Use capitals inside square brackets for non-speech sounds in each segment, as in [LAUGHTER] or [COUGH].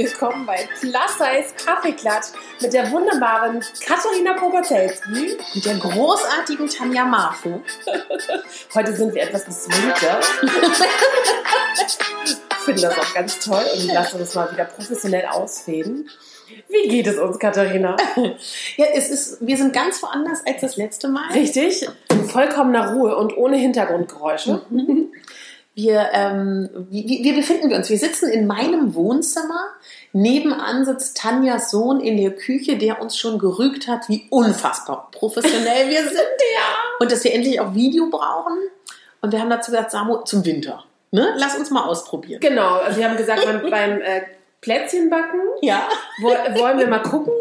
Willkommen bei Plus Size Kaffeeklatsch mit der wunderbaren Katharina Bogotelski und der großartigen Tanja Marfu. Heute sind wir etwas beschwingter. ich [LAUGHS] finde das auch ganz toll und lassen uns mal wieder professionell ausfäden. Wie geht es uns, Katharina? [LAUGHS] ja, es ist, wir sind ganz woanders als das letzte Mal. Richtig, in vollkommener Ruhe und ohne Hintergrundgeräusche. Mhm. Wir, ähm, wie, wie befinden wir uns? Wir sitzen in meinem Wohnzimmer. Nebenan sitzt Tanjas Sohn in der Küche, der uns schon gerügt hat, wie unfassbar professionell wir sind. [LAUGHS] ja. Und dass wir endlich auch Video brauchen. Und wir haben dazu gesagt, Samu, zum Winter. Ne? Lass uns mal ausprobieren. Genau, also wir haben gesagt, beim, beim äh, Plätzchen backen. Ja. wollen wir mal gucken,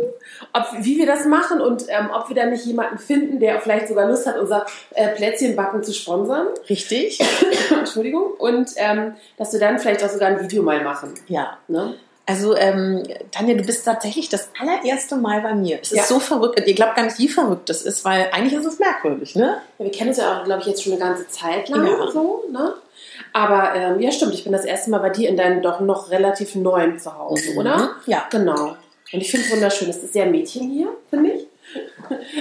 ob, wie wir das machen und ähm, ob wir da nicht jemanden finden, der vielleicht sogar Lust hat, unser äh, Plätzchenbacken zu sponsern. Richtig. [COUGHS] Entschuldigung. Und ähm, dass wir dann vielleicht auch sogar ein Video mal machen. Ja. Ne? Also, ähm, Tanja, du bist tatsächlich das allererste Mal bei mir. Es ist ja. so verrückt. Ihr glaubt gar nicht, wie verrückt das ist, weil eigentlich ist es merkwürdig, ne? Ja, wir kennen uns ja auch, glaube ich, jetzt schon eine ganze Zeit lang ja. so, ne? Aber ähm, ja, stimmt, ich bin das erste Mal bei dir in deinem doch noch relativ neuen Zuhause, mhm. oder? Ja. Genau. Und ich finde es wunderschön. Es ist sehr Mädchen hier, finde ich.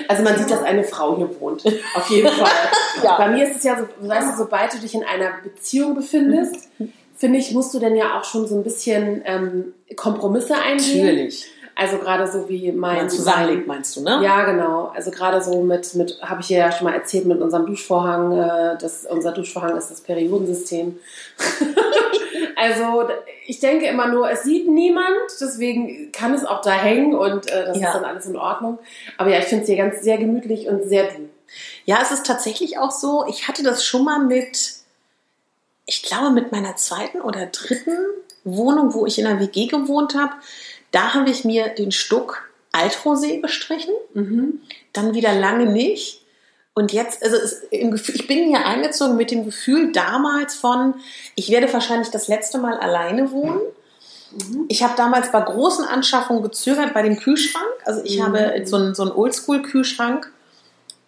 Also man sieht, dass eine Frau hier wohnt. Auf jeden Fall. [LAUGHS] ja. Bei mir ist es ja so, weißt du, sobald du dich in einer Beziehung befindest, finde ich, musst du dann ja auch schon so ein bisschen ähm, Kompromisse eingehen. Natürlich. Also gerade so wie mein... Man zusammenlegt, meinst du, ne? Ja, genau. Also gerade so mit, mit habe ich ja schon mal erzählt, mit unserem Duschvorhang. Äh, das, unser Duschvorhang ist das Periodensystem. [LAUGHS] also ich denke immer nur, es sieht niemand, deswegen kann es auch da hängen und äh, das ja. ist dann alles in Ordnung. Aber ja, ich finde es hier ganz sehr gemütlich und sehr du. Ja, es ist tatsächlich auch so, ich hatte das schon mal mit, ich glaube mit meiner zweiten oder dritten Wohnung, wo ich in einer WG gewohnt habe da habe ich mir den Stuck Altrosee bestrichen, mhm. dann wieder lange nicht. Und jetzt, also es, ich bin hier eingezogen mit dem Gefühl damals von, ich werde wahrscheinlich das letzte Mal alleine wohnen. Mhm. Ich habe damals bei großen Anschaffungen gezögert bei dem Kühlschrank. Also ich mhm. habe so einen, so einen Oldschool-Kühlschrank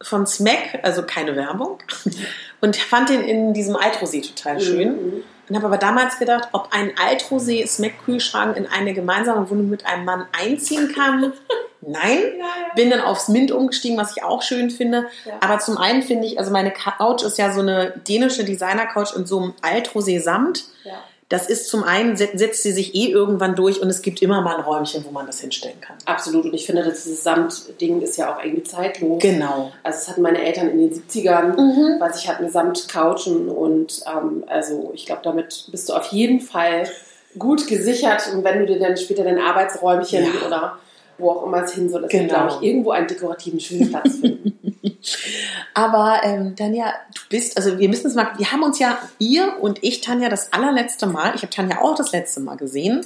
von Smack, also keine Werbung, [LAUGHS] und fand den in diesem Altrosee total mhm. schön. Und habe aber damals gedacht, ob ein Altrosee Smack-Kühlschrank in eine gemeinsame Wohnung mit einem Mann einziehen kann. [LAUGHS] Nein. Ja, ja. Bin dann aufs Mint umgestiegen, was ich auch schön finde. Ja. Aber zum einen finde ich, also meine Couch ist ja so eine dänische Designer-Couch in so einem Altrosee Samt. Ja. Das ist zum einen, setzt sie sich eh irgendwann durch und es gibt immer mal ein Räumchen, wo man das hinstellen kann. Absolut. Und ich finde, dieses Samtding ist ja auch irgendwie zeitlos. Genau. Also, es hatten meine Eltern in den 70ern, mhm. weil ich hatte eine Samtcouchen und ähm, also ich glaube, damit bist du auf jeden Fall gut gesichert. Und wenn du dir dann später dein Arbeitsräumchen ja. oder wo auch immer es hin soll, dass genau. wir, glaube ich, irgendwo einen dekorativen schönen Platz finden. [LAUGHS] Aber ähm, Tanja, du bist, also wir müssen es mal, wir haben uns ja, ihr und ich, Tanja, das allerletzte Mal, ich habe Tanja auch das letzte Mal gesehen.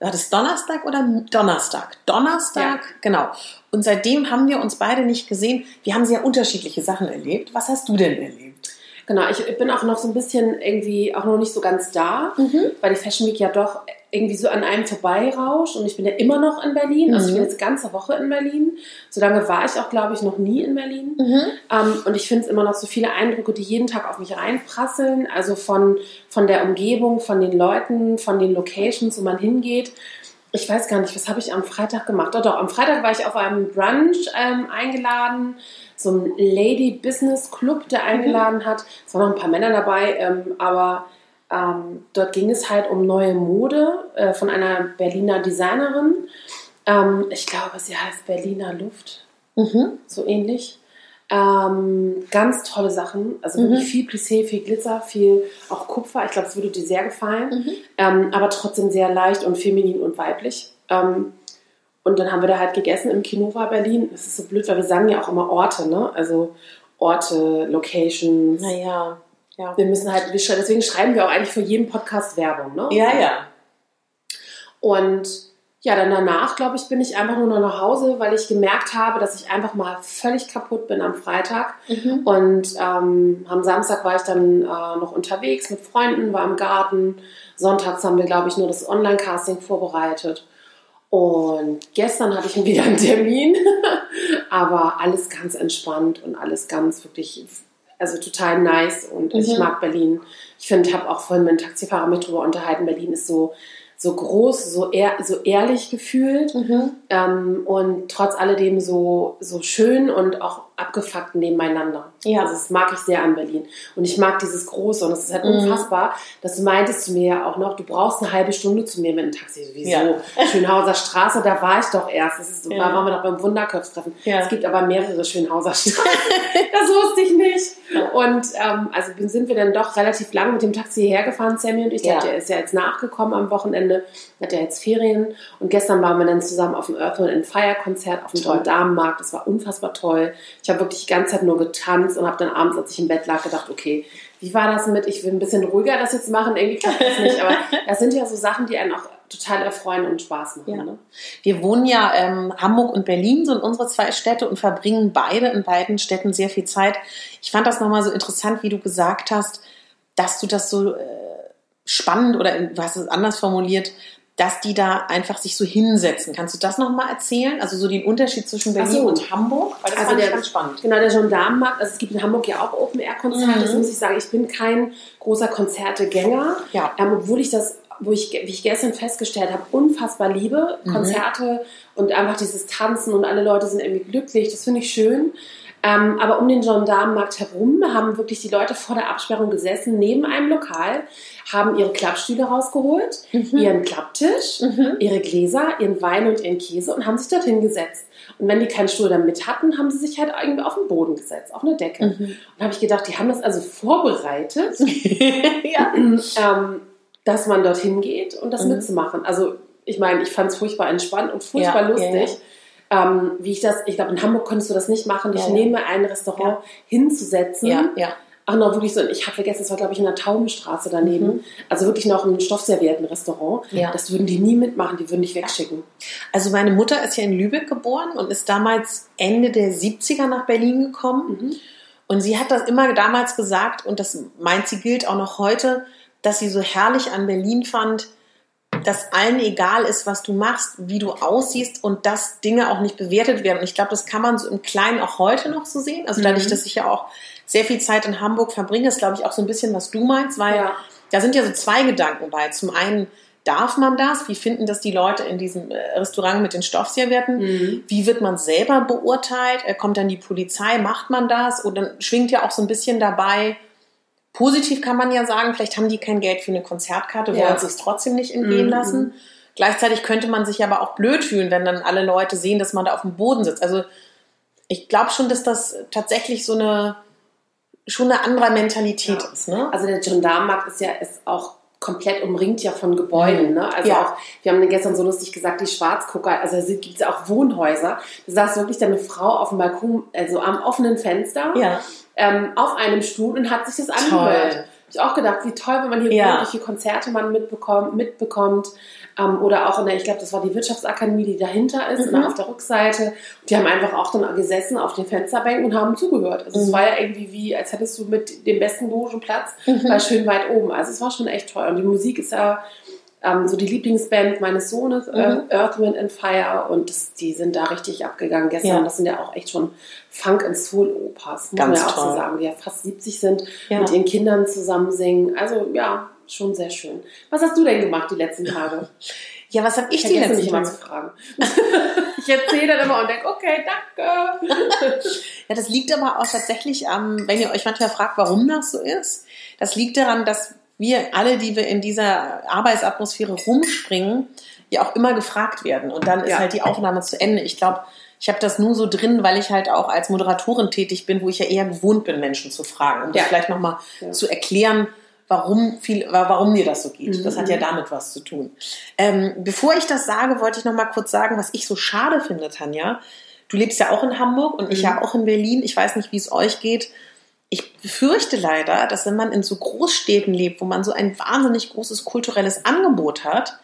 War das Donnerstag oder Donnerstag? Donnerstag, ja. genau. Und seitdem haben wir uns beide nicht gesehen. Wir haben sehr unterschiedliche Sachen erlebt. Was hast du denn erlebt? Genau, ich bin auch noch so ein bisschen irgendwie auch noch nicht so ganz da, mhm. weil die Fashion Week ja doch irgendwie so an einem vorbeirauscht und ich bin ja immer noch in Berlin. Mhm. Also ich bin mhm. jetzt ganze Woche in Berlin. So lange war ich auch, glaube ich, noch nie in Berlin. Mhm. Ähm, und ich finde es immer noch so viele Eindrücke, die jeden Tag auf mich reinprasseln. Also von, von der Umgebung, von den Leuten, von den Locations, wo man hingeht. Ich weiß gar nicht, was habe ich am Freitag gemacht? Doch, doch, am Freitag war ich auf einem Brunch ähm, eingeladen so ein Lady Business Club, der eingeladen mhm. hat. Es waren noch ein paar Männer dabei, ähm, aber ähm, dort ging es halt um neue Mode äh, von einer Berliner Designerin. Ähm, ich glaube, sie heißt Berliner Luft, mhm. so ähnlich. Ähm, ganz tolle Sachen, also mhm. wirklich viel Plissé, viel Glitzer, viel auch Kupfer. Ich glaube, es würde dir sehr gefallen, mhm. Ähm, aber trotzdem sehr leicht und feminin und weiblich. Ähm, und dann haben wir da halt gegessen im Kinova Berlin. Das ist so blöd, weil wir sagen ja auch immer Orte, ne? Also Orte, Locations. Naja, ja. Wir müssen halt, deswegen schreiben wir auch eigentlich für jeden Podcast Werbung, ne? Ja, ja. Und ja, dann danach, glaube ich, bin ich einfach nur noch nach Hause, weil ich gemerkt habe, dass ich einfach mal völlig kaputt bin am Freitag. Mhm. Und ähm, am Samstag war ich dann äh, noch unterwegs mit Freunden, war im Garten. Sonntags haben wir, glaube ich, nur das Online-Casting vorbereitet. Und gestern hatte ich [LAUGHS] wieder einen Termin, [LAUGHS] aber alles ganz entspannt und alles ganz wirklich, also total nice und mhm. ich mag Berlin. Ich finde, ich habe auch vorhin mit einem Taxifahrer mit drüber unterhalten, Berlin ist so, so groß, so, ehr, so ehrlich gefühlt Mhm. ähm, und trotz alledem so, so schön und auch abgefuckt nebeneinander. Ja. Also das mag ich sehr an Berlin. Und ich mag dieses Große und es ist halt Mhm. unfassbar, dass du meintest zu mir ja auch noch, du brauchst eine halbe Stunde zu mir mit dem Taxi. Wieso? Ja. [LAUGHS] Schönhauser Straße, da war ich doch erst. Das ist, Ja. da waren wir doch beim Wunderköpftreffen. Ja. Es gibt aber mehrere Schönhauser Straßen. [LAUGHS] das wusste ich nicht. Und ähm, also sind wir dann doch relativ lang mit dem Taxi hergefahren, Sammy und ich. Der Ja. ja- ist ja jetzt nachgekommen am Wochenende, hat ja jetzt Ferien. Und gestern waren wir dann zusammen auf dem Earth and Fire Konzert auf dem Toll. Damenmarkt. Das war unfassbar toll. Ich habe wirklich die ganze Zeit nur getanzt und habe dann abends, als ich im Bett lag, gedacht, okay, wie war das mit, ich will ein bisschen ruhiger das jetzt machen, irgendwie klappt das nicht. Aber [LAUGHS] das sind ja so Sachen, die einen auch total erfreuen und Spaß machen. Ja. Ne? Wir wohnen ja ähm, Hamburg und Berlin sind unsere zwei Städte und verbringen beide in beiden Städten sehr viel Zeit. Ich fand das nochmal so interessant, wie du gesagt hast, dass du das so äh, spannend oder du hast es anders formuliert, dass die da einfach sich so hinsetzen. Kannst du das nochmal erzählen? Also so den Unterschied zwischen Berlin so. und Hamburg? Weil das Also fand ich der- ganz spannend. Genau, der Gendarmenmarkt, also es gibt in Hamburg ja auch Open-Air-Konzerte, Mhm. das muss ich sagen, ich bin kein großer Konzertegänger, Ja. ähm, obwohl ich das, wo ich, wie ich gestern festgestellt habe, unfassbar liebe, Mhm. Konzerte und einfach dieses Tanzen und alle Leute sind irgendwie glücklich, das finde ich schön. Ähm, aber um den Gendarmenmarkt herum haben wirklich die Leute vor der Absperrung gesessen, neben einem Lokal, haben ihre Klappstühle rausgeholt, Mhm. ihren Klapptisch, Mhm. ihre Gläser, ihren Wein und ihren Käse und haben sich dorthin gesetzt. Und wenn die keinen Stuhl dann mit hatten, haben sie sich halt irgendwie auf den Boden gesetzt, auf eine Decke. Mhm. Und da habe ich gedacht, die haben das also vorbereitet, [LAUGHS] ja. ähm, dass man dorthin geht und das Mhm. mitzumachen. Also ich meine, ich fand es furchtbar entspannt und furchtbar Ja, lustig. ja, Ähm, wie ich das, ich glaube, in Hamburg konntest du das nicht machen, dich Ja, ja. neben ein Restaurant hinzusetzen. ja, ja. Auch noch wirklich so, ich habe vergessen, es war glaube ich in der Taubenstraße daneben. Mhm. Also wirklich noch ein Stoffservietten-Restaurant. Ja. Das würden die nie mitmachen, die würden dich wegschicken. Also meine Mutter ist ja in Lübeck geboren und ist damals Ende der 70er nach Berlin gekommen. Mhm. Und sie hat das immer damals gesagt, und das meint sie gilt auch noch heute, dass sie so herrlich an Berlin fand, dass allen egal ist, was du machst, wie du aussiehst und dass Dinge auch nicht bewertet werden. Und ich glaube, das kann man so im Kleinen auch heute noch so sehen. Also dadurch, Mhm. dass ich ja auch sehr viel Zeit in Hamburg verbringe, ist, glaube ich, auch so ein bisschen, was du meinst, weil Ja. da sind ja so zwei Gedanken bei. Zum einen, darf man das? Wie finden das die Leute in diesem äh, Restaurant mit den Stoffservietten? Mhm. Wie wird man selber beurteilt? Äh, Kommt dann die Polizei? Macht man das? Und dann schwingt ja auch so ein bisschen dabei, positiv kann man ja sagen, vielleicht haben die kein Geld für eine Konzertkarte, wollen Ja. sich trotzdem nicht entgehen Mhm. lassen. Gleichzeitig könnte man sich aber auch blöd fühlen, wenn dann alle Leute sehen, dass man da auf dem Boden sitzt. Also ich glaube schon, dass das tatsächlich so eine schon eine andere Mentalität Ja. ist. Ne? Also der Gendarmenmarkt ist ja ist auch komplett umringt ja von Gebäuden. Ne? Also Ja. auch, wir haben gestern so lustig gesagt, die Schwarzgucker, also da gibt es ja auch Wohnhäuser. Da saß wirklich dann eine Frau auf dem Balkon, also am offenen Fenster, Ja. Ähm, auf einem Stuhl und hat sich das angehört. Hab ich auch gedacht, wie toll, wenn man hier Ja. viele Konzerte man mitbekommt, mitbekommt. Ähm, oder auch in der, ich glaube, das war die Wirtschaftsakademie, die dahinter ist, Mhm. auf der Rückseite. Die haben einfach auch dann gesessen auf den Fensterbänken und haben zugehört. Also es Mhm. war ja irgendwie wie, als hättest du mit dem besten Logenplatz Mhm. war schön weit oben. Also es war schon echt toll. Und die Musik ist ja ähm, so die Lieblingsband meines Sohnes, äh, Mhm. Earth, Wind and Fire. Und das, die sind da richtig abgegangen gestern. Ja. Das sind ja auch echt schon Funk- und Soul-Opas, muss Ganz man ja auch so sagen, die ja fast 70 sind, Ja. mit ihren Kindern zusammen singen. Also ja, schon sehr schön. Was hast du denn gemacht die letzten Tage? Ja, was habe ich letzten mich immer Tage? zu fragen. [LAUGHS] ich erzähle dann immer und denke, okay, danke. [LAUGHS] Ja, das liegt aber auch tatsächlich am, wenn ihr euch manchmal fragt, warum das so ist. Das liegt daran, dass wir alle, die wir in dieser Arbeitsatmosphäre rumspringen, ja auch immer gefragt werden. Und dann ist Ja. halt die Aufnahme zu Ende. Ich glaube, ich habe das nur so drin, weil ich halt auch als Moderatorin tätig bin, wo ich ja eher gewohnt bin, Menschen zu fragen. Um das Ja. vielleicht nochmal Ja. zu erklären, warum, viel, warum mir das so geht. Mhm. Das hat ja damit was zu tun. Ähm, bevor ich das sage, wollte ich nochmal kurz sagen, was ich so schade finde, Tanja. Du lebst ja auch in Hamburg und ich Mhm. ja auch in Berlin. Ich weiß nicht, wie es euch geht. Ich befürchte leider, dass wenn man in so Großstädten lebt, wo man so ein wahnsinnig großes kulturelles Angebot hat,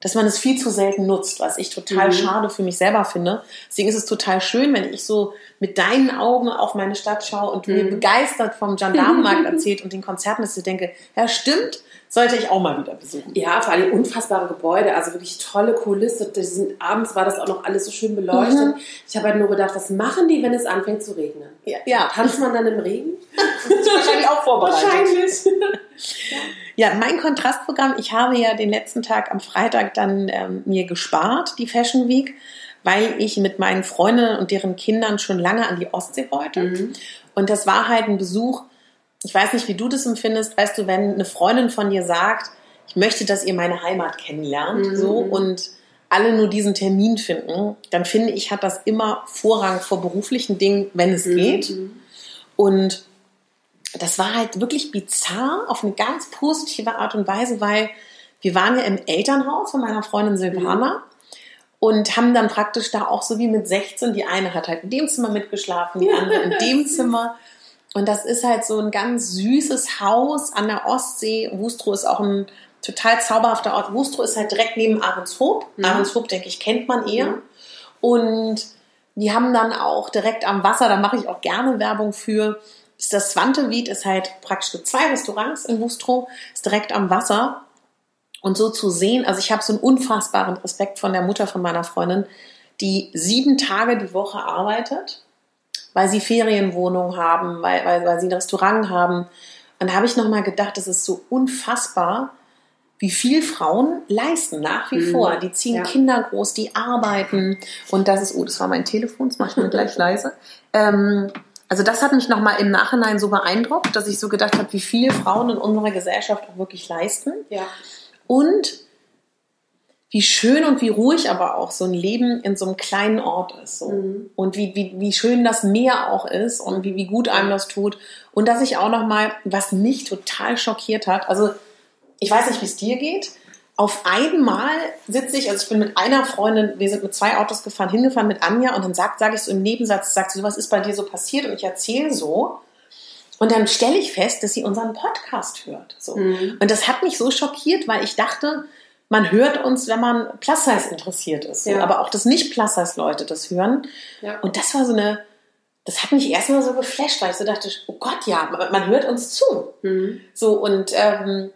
dass man es viel zu selten nutzt, was ich total Mhm. schade für mich selber finde. Deswegen ist es total schön, wenn ich so mit deinen Augen auf meine Stadt schaue und du mir Mhm. begeistert vom Gendarmenmarkt [LAUGHS] erzählt und den Konzerten, dass ich denke, ja stimmt, sollte ich auch mal wieder besuchen. Ja, vor allem unfassbare Gebäude, also wirklich tolle Kulisse. Sind, abends war das auch noch alles so schön beleuchtet. Mhm. Ich habe halt nur gedacht, was machen die, wenn es anfängt zu regnen? Ja, ja. Tanzt man dann im Regen? [LAUGHS] Das ist wahrscheinlich auch vorbereitet. Wahrscheinlich. Ja, mein Kontrastprogramm, ich habe ja den letzten Tag am Freitag dann ähm, mir gespart, die Fashion Week, weil ich mit meinen Freundinnen und deren Kindern schon lange an die Ostsee wollte. Mhm. Und das war halt ein Besuch, ich weiß nicht, wie du das empfindest, weißt du, wenn eine Freundin von dir sagt, ich möchte, dass ihr meine Heimat kennenlernt, mhm. so und alle nur diesen Termin finden, dann finde ich, hat das immer Vorrang vor beruflichen Dingen, wenn es mhm. geht. Und das war halt wirklich bizarr auf eine ganz positive Art und Weise, weil wir waren ja im Elternhaus von meiner Freundin Silvana mhm. Und haben dann praktisch da auch so wie mit 16, die eine hat halt in dem Zimmer mitgeschlafen, die andere in [LAUGHS] dem Zimmer. Und das ist halt so ein ganz süßes Haus an der Ostsee. Wustrow ist auch ein total zauberhafter Ort. Wustrow ist halt direkt neben Ahrenshoop. Mhm. Ahrenshoop, denke ich, kennt man eher. Mhm. Und die haben dann auch direkt am Wasser, da mache ich auch gerne Werbung für, ist das Swantewied, ist halt praktisch zwei Restaurants in Wustrow, ist direkt am Wasser. Und so zu sehen, also ich habe so einen unfassbaren Respekt von der Mutter von meiner Freundin, die sieben Tage die Woche arbeitet, weil sie Ferienwohnungen haben, weil, weil, weil sie ein Restaurant haben. Und da habe ich nochmal gedacht, das ist so unfassbar, wie viel Frauen leisten nach wie mhm. vor. Die ziehen ja. Kinder groß, die arbeiten. Und das ist, oh, das war mein Telefon, das mache ich mir gleich leise. Ähm, also das hat mich nochmal im Nachhinein so beeindruckt, dass ich so gedacht habe, wie viel Frauen in unserer Gesellschaft auch wirklich leisten. Ja. Und wie schön und wie ruhig aber auch so ein Leben in so einem kleinen Ort ist. So. Mhm. Und wie, wie, wie schön das Meer auch ist und wie, wie gut einem das tut. Und dass ich auch nochmal, was mich total schockiert hat, also ich weiß nicht, wie es dir geht. Auf einmal sitze ich, also ich bin mit einer Freundin, wir sind mit zwei Autos gefahren, hingefahren mit Anja und dann sagt, sage ich so im Nebensatz, sagt sie, was ist bei dir so passiert? Und ich erzähle so. Und dann stelle ich fest, dass sie unseren Podcast hört. So. Mhm. Und das hat mich so schockiert, weil ich dachte, man hört uns, wenn man Plus-Size interessiert ist. Ja. Aber auch, dass nicht Plus-Size-Leute das hören. Ja. Und das war so eine, das hat mich erstmal so geflasht, weil ich so dachte, oh Gott, ja, man hört uns zu. Mhm. So, und ähm,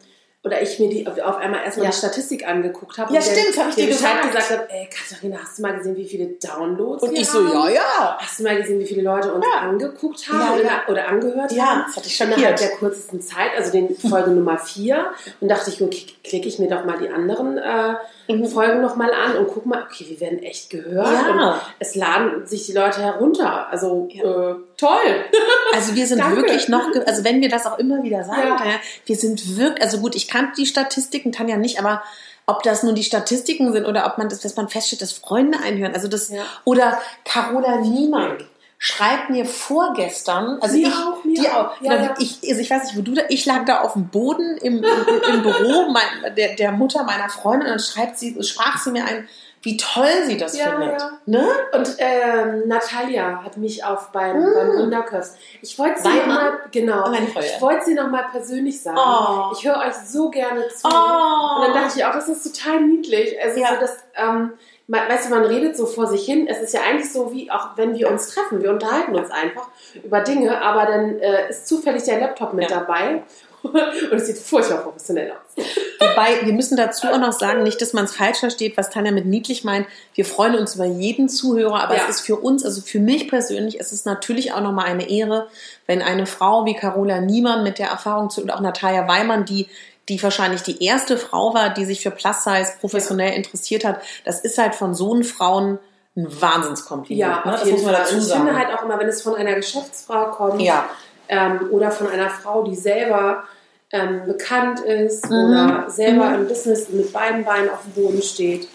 oder ich mir die auf einmal erstmal ja. die Statistik angeguckt habe. Ja, stimmt, habe ich dir gesagt. gesagt habe, ey, Katharina, hast du mal gesehen, wie viele Downloads Und ich haben? so, ja, ja. Hast du mal gesehen, wie viele Leute uns ja. angeguckt haben ja, oder, oder, angehört ja, haben? Ja, das hatte ich schon Innerhalb der kürzesten Zeit, also den Folge Nummer 4. Und dachte ich, okay, klicke ich mir doch mal die anderen äh, mhm. Folgen nochmal an und guck mal, okay, wir werden echt gehört. Ja. Und es laden sich die Leute herunter. Also äh, toll. [LAUGHS] Also wir sind wirklich noch, also wenn wir das auch immer wieder sagen, ja. wir sind wirklich, also gut, ich kannte die Statistiken, Tanja nicht, aber ob das nun die Statistiken sind oder ob man das, dass man feststellt, dass Freunde einhören, also das, ja. oder Carola Niemann schreibt mir vorgestern, also mir ich, auch, mir die auch, ja, ja. ich, also ich weiß nicht, wo du da, ich lag da auf dem Boden im, im, im Büro mein, der, der Mutter meiner Freundin und dann schreibt sie, sprach sie mir ein, wie toll sie das ja, findet. Ja. Ne? Und ähm, Natalia hat mich auf beim, mm. beim Wunderkurs. Ich wollte sie noch mal, genau, ich wollte sie noch mal persönlich sagen. Oh. Ich höre euch so gerne zu. Oh. Und dann dachte ich auch, das ist total niedlich. Also ja. so das, ähm, weißt du, man redet so vor sich hin. Es ist ja eigentlich so wie auch wenn wir uns treffen. Wir unterhalten uns einfach über Dinge, aber dann äh, ist zufällig der Laptop mit ja. dabei [LAUGHS] und es sieht furchtbar professionell aus. Wobei, wir müssen dazu auch noch sagen, nicht, dass man es falsch versteht, was Tanja mit niedlich meint. Wir freuen uns über jeden Zuhörer, aber ja. es ist für uns, also für mich persönlich, es ist natürlich auch nochmal eine Ehre, wenn eine Frau wie Carola Niemann mit der Erfahrung zu, und auch Natalia Weimann, die die wahrscheinlich die erste Frau war, die sich für Plus Size professionell ja. interessiert hat. Das ist halt von so einen Frauen ein Wahnsinnskompliment. Ja, ne? das muss man dazu sagen. Ich finde halt auch immer, wenn es von einer Geschäftsfrau kommt ja. Ähm, oder von einer Frau, die selber ähm, bekannt ist mhm. oder selber mhm. im Business mit beiden Beinen auf dem Boden steht.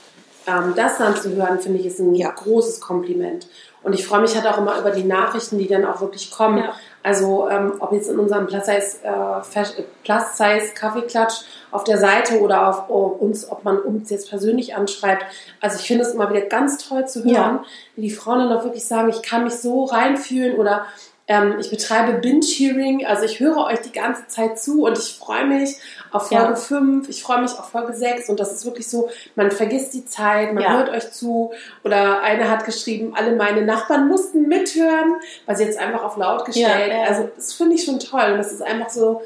Ähm, das dann zu hören, finde ich, ist ein ja. großes Kompliment. Und ich freue mich halt auch immer über die Nachrichten, die dann auch wirklich kommen. Ja. Also ähm, ob jetzt in unserem Plus Size, äh, auf der Seite oder auf oh, uns, ob man uns jetzt persönlich anschreibt. Also ich finde es immer wieder ganz toll zu hören, ja. wie die Frauen dann auch wirklich sagen, ich kann mich so reinfühlen oder ähm, ich betreibe Binge-Hearing, also ich höre euch die ganze Zeit zu und ich freue mich auf Folge ja. 5, ich freue mich auf Folge 6 und das ist wirklich so, man vergisst die Zeit, man ja. hört euch zu oder eine hat geschrieben, alle meine Nachbarn mussten mithören, weil sie jetzt einfach auf laut gestellt. Ja, also das finde ich schon toll und das ist einfach so,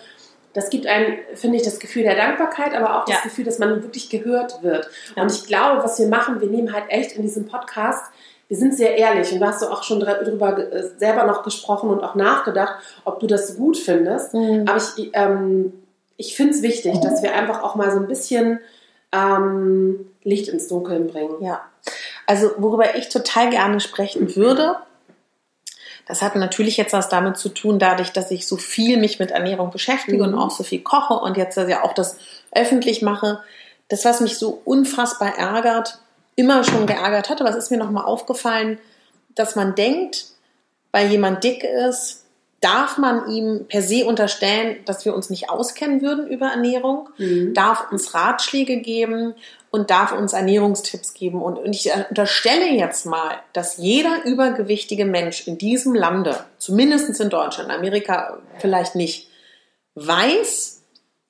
das gibt einem, finde ich, das Gefühl der Dankbarkeit, aber auch das ja. Gefühl, dass man wirklich gehört wird. Ja. Und ich glaube, was wir machen, wir nehmen halt echt in diesem Podcast wir sind sehr ehrlich und da hast du auch schon darüber äh, selber noch gesprochen und auch nachgedacht, ob du das gut findest. Mhm. Aber ich, ähm, ich finde es wichtig, dass wir einfach auch mal so ein bisschen ähm, Licht ins Dunkeln bringen. Ja. Also worüber ich total gerne sprechen würde, das hat natürlich jetzt was damit zu tun, dadurch, dass ich so viel mich mit Ernährung beschäftige mhm. und auch so viel koche und jetzt ja auch das öffentlich mache. Das, was mich so unfassbar ärgert, immer schon geärgert hat, aber es ist mir nochmal aufgefallen, dass man denkt, weil jemand dick ist, darf man ihm per se unterstellen, dass wir uns nicht auskennen würden über Ernährung, mhm. darf uns Ratschläge geben und darf uns Ernährungstipps geben. Und, ich unterstelle jetzt mal, dass jeder übergewichtige Mensch in diesem Lande, zumindest in Deutschland, Amerika vielleicht nicht, weiß,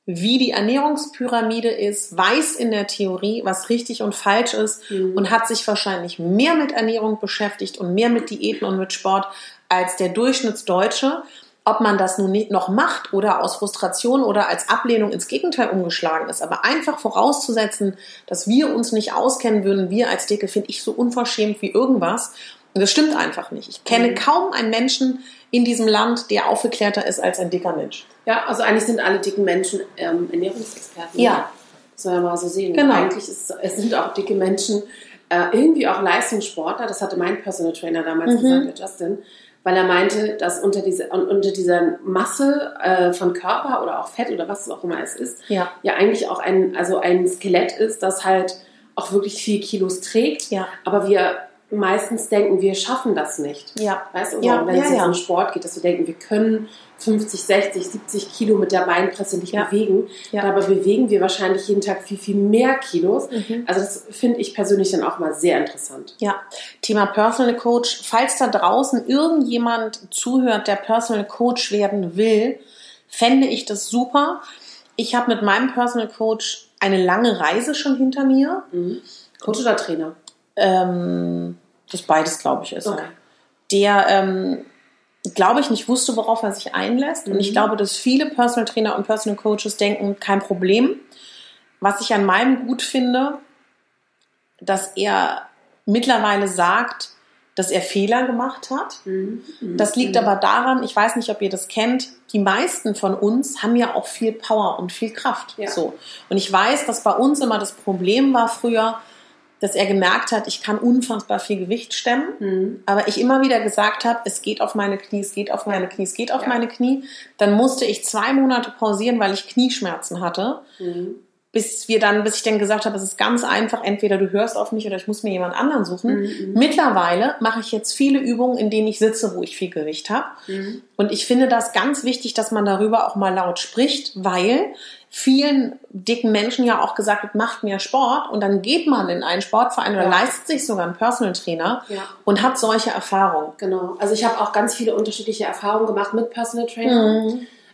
wie die Ernährungspyramide ist, weiß in der Theorie, was richtig und falsch ist mhm. und hat sich wahrscheinlich mehr mit Ernährung beschäftigt und mehr mit Diäten und mit Sport als der Durchschnittsdeutsche. Ob man das nun noch macht oder aus Frustration oder als Ablehnung ins Gegenteil umgeschlagen ist, aber einfach vorauszusetzen, dass wir uns nicht auskennen würden, wir als Dicke, finde ich so unverschämt wie irgendwas. Das stimmt einfach nicht. Ich kenne mhm. kaum einen Menschen in diesem Land, der aufgeklärter ist als ein dicker Mensch. Ja, also eigentlich sind alle dicken Menschen ähm, Ernährungsexperten. Ja. Soll ja mal so sehen. Genau. Eigentlich ist, es sind auch dicke Menschen äh, irgendwie auch Leistungssportler. Das hatte mein Personal Trainer damals mhm. gesagt, der Justin weil er meinte, dass unter, diese, unter dieser Masse äh, von Körper oder auch Fett oder was auch immer es ist, ja, ja eigentlich auch ein, also ein Skelett ist, das halt auch wirklich viel Kilos trägt. Ja. Aber wir meistens denken, wir schaffen das nicht. Ja. Weißt du, ja, wenn ja, es ja. um Sport geht, dass wir denken, wir können 50, 60, 70 Kilo mit der Beinpresse nicht Ja. bewegen. Ja. Dabei bewegen wir wahrscheinlich jeden Tag viel, viel mehr Kilos. Mhm. Also das finde ich persönlich dann auch mal sehr interessant. Ja, Thema Personal Coach. Falls da draußen irgendjemand zuhört, der Personal Coach werden will, fände ich das super. Ich habe mit meinem Personal Coach eine lange Reise schon hinter mir. Mhm. Coach oder Trainer? Ähm, das beides, glaube ich, ist Okay. er. Der, ähm, glaube ich, nicht wusste, worauf er sich einlässt. Und ich Mhm. glaube, dass viele Personal Trainer und Personal Coaches denken, kein Problem. Was ich an meinem gut finde, dass er mittlerweile sagt, dass er Fehler gemacht hat. Mhm. Das liegt aber daran, ich weiß nicht, ob ihr das kennt, die meisten von uns haben ja auch viel Power und viel Kraft. Ja. So. Und ich weiß, dass bei uns immer das Problem war früher, dass er gemerkt hat, ich kann unfassbar viel Gewicht stemmen, Mhm. aber ich immer wieder gesagt habe, es geht auf meine Knie, es geht auf meine Knie, es geht auf Ja. meine Knie. Dann musste ich zwei Monate pausieren, weil ich Knieschmerzen hatte Mhm. bis wir dann, bis ich dann gesagt habe, es ist ganz einfach, entweder du hörst auf mich oder ich muss mir jemand anderen suchen. Mhm. Mittlerweile mache ich jetzt viele Übungen, in denen ich sitze, wo ich viel Gewicht habe. Mhm. Und ich finde das ganz wichtig, dass man darüber auch mal laut spricht, weil vielen dicken Menschen ja auch gesagt wird, macht mehr Sport und dann geht man in einen Sportverein oder Ja. leistet sich sogar einen Personal Trainer Ja. und hat solche Erfahrungen. Genau. Also ich habe auch ganz viele unterschiedliche Erfahrungen gemacht mit Personal Trainer.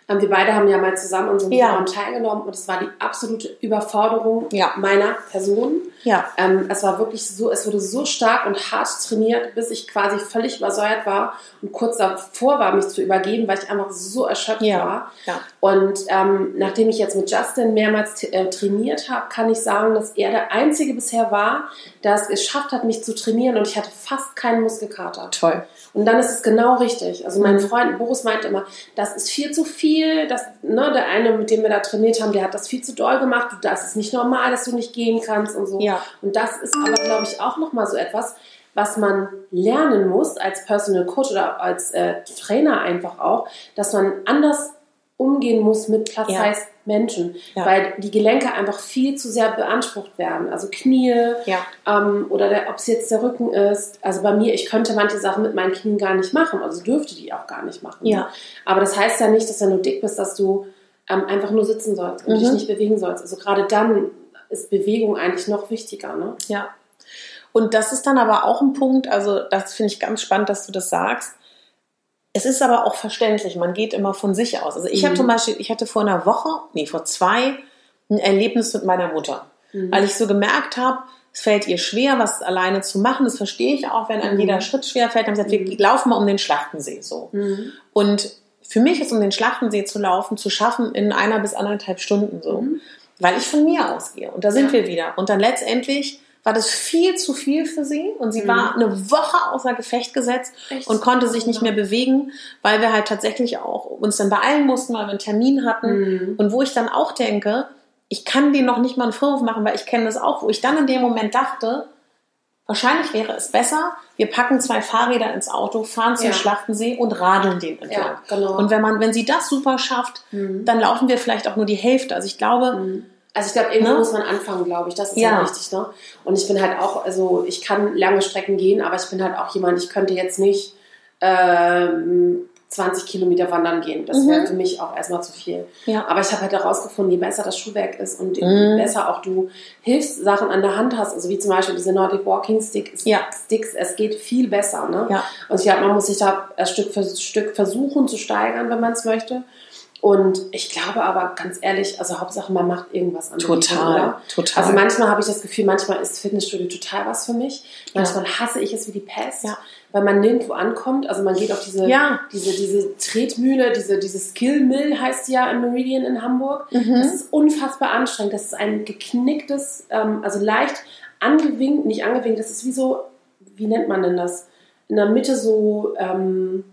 Ähm, wir beide haben ja mal zusammen an so einem Mhm. Ja. Teilgenommen und es war die absolute Überforderung Ja. meiner Person. Ja, Ähm, es war wirklich so, es wurde so stark und hart trainiert, bis ich quasi völlig übersäuert war und kurz davor war, mich zu übergeben, weil ich einfach so erschöpft Ja. war. ja, Und ähm, nachdem ich jetzt mit Justin mehrmals äh, trainiert habe, kann ich sagen, dass er der Einzige bisher war, der es geschafft hat, mich zu trainieren und ich hatte fast keinen Muskelkater. toll. Und dann ist es genau richtig. Also mein Mhm. Freund Boris meinte immer, das ist viel zu viel. Das, ne, der eine, mit dem wir da trainiert haben, der hat das viel zu doll gemacht. Das ist nicht normal, dass du nicht gehen kannst und so. Ja. Und das ist aber, glaube ich, auch nochmal so etwas, was man lernen muss als Personal Coach oder als äh, Trainer einfach auch, dass man anders umgehen muss mit plus Ja. Menschen, Ja. weil die Gelenke einfach viel zu sehr beansprucht werden. Also Knie, Ja, ähm, oder der, ob es jetzt der Rücken ist. Also bei mir, ich könnte manche Sachen mit meinen Knien gar nicht machen, also dürfte die auch gar nicht machen. Ja. Aber das heißt ja nicht, dass wenn du dick bist, dass du ähm, einfach nur sitzen sollst und Mhm. dich nicht bewegen sollst. Also gerade dann ist Bewegung eigentlich noch wichtiger. Ne? Ja. Und das ist dann aber auch ein Punkt, also das finde ich ganz spannend, dass du das sagst. Es ist aber auch verständlich, man geht immer von sich aus. Also ich Mhm. habe zum Beispiel, ich hatte vor einer Woche, nee, vor zwei, ein Erlebnis mit meiner Mutter. Mhm. Weil ich so gemerkt habe, es fällt ihr schwer, was alleine zu machen. Das verstehe ich auch, wenn einem Mhm. jeder Schritt schwer fällt. Dann haben gesagt, wir laufen mal um den Schlachtensee so. Mhm. Und für mich ist um den Schlachtensee zu laufen, zu schaffen in einer bis anderthalb Stunden so. Mhm. Weil ich von mir ausgehe. Und da sind Ja. wir wieder. Und dann letztendlich war das viel zu viel für sie und sie mhm. war eine Woche außer Gefecht gesetzt Echt? und konnte sich nicht mehr bewegen, weil wir halt tatsächlich auch uns dann beeilen mussten, weil wir einen Termin hatten. Mhm. Und wo ich dann auch denke, ich kann denen noch nicht mal einen Vorwurf machen, weil ich kenne das auch, wo ich dann in dem Moment dachte, wahrscheinlich wäre es besser, wir packen zwei Fahrräder ins Auto, fahren zum ja. Schlachtensee und radeln den entlang. Ja, genau. Und wenn man, wenn sie das super schafft, mhm. dann laufen wir vielleicht auch nur die Hälfte. Also ich glaube, mhm. Also ich glaube, irgendwo ne? muss man anfangen, glaube ich. Das ist ja halt wichtig. Ne? Und ich bin halt auch, also ich kann lange Strecken gehen, aber ich bin halt auch jemand, ich könnte jetzt nicht ähm, 20 Kilometer wandern gehen. Das mhm. wäre für mich auch erstmal zu viel. Ja. Aber ich habe halt herausgefunden, je besser das Schuhwerk ist und je mhm. besser auch du Hilfssachen an der Hand hast, also wie zum Beispiel diese Nordic Walking Sticks, ja. Sticks es geht viel besser. Ne? Ja. Und ich glaube, man muss sich da Stück für Stück versuchen zu steigern, wenn man es möchte. Und ich glaube aber ganz ehrlich, also Hauptsache man macht irgendwas an Total, oder? total. Also manchmal habe ich das Gefühl, manchmal ist Fitnessstudio total was für mich. Manchmal ja. hasse ich es wie die Pest, ja. Weil man nirgendwo ankommt. Also man geht auf diese, ja. diese, diese Tretmühle, diese, diese Skill Mill heißt die ja im Meridian in Hamburg. Mhm. Das ist unfassbar anstrengend. Das ist ein geknicktes, ähm, also leicht angewinkt, nicht angewinkt, das ist wie so, wie nennt man denn das? In der Mitte so, ähm,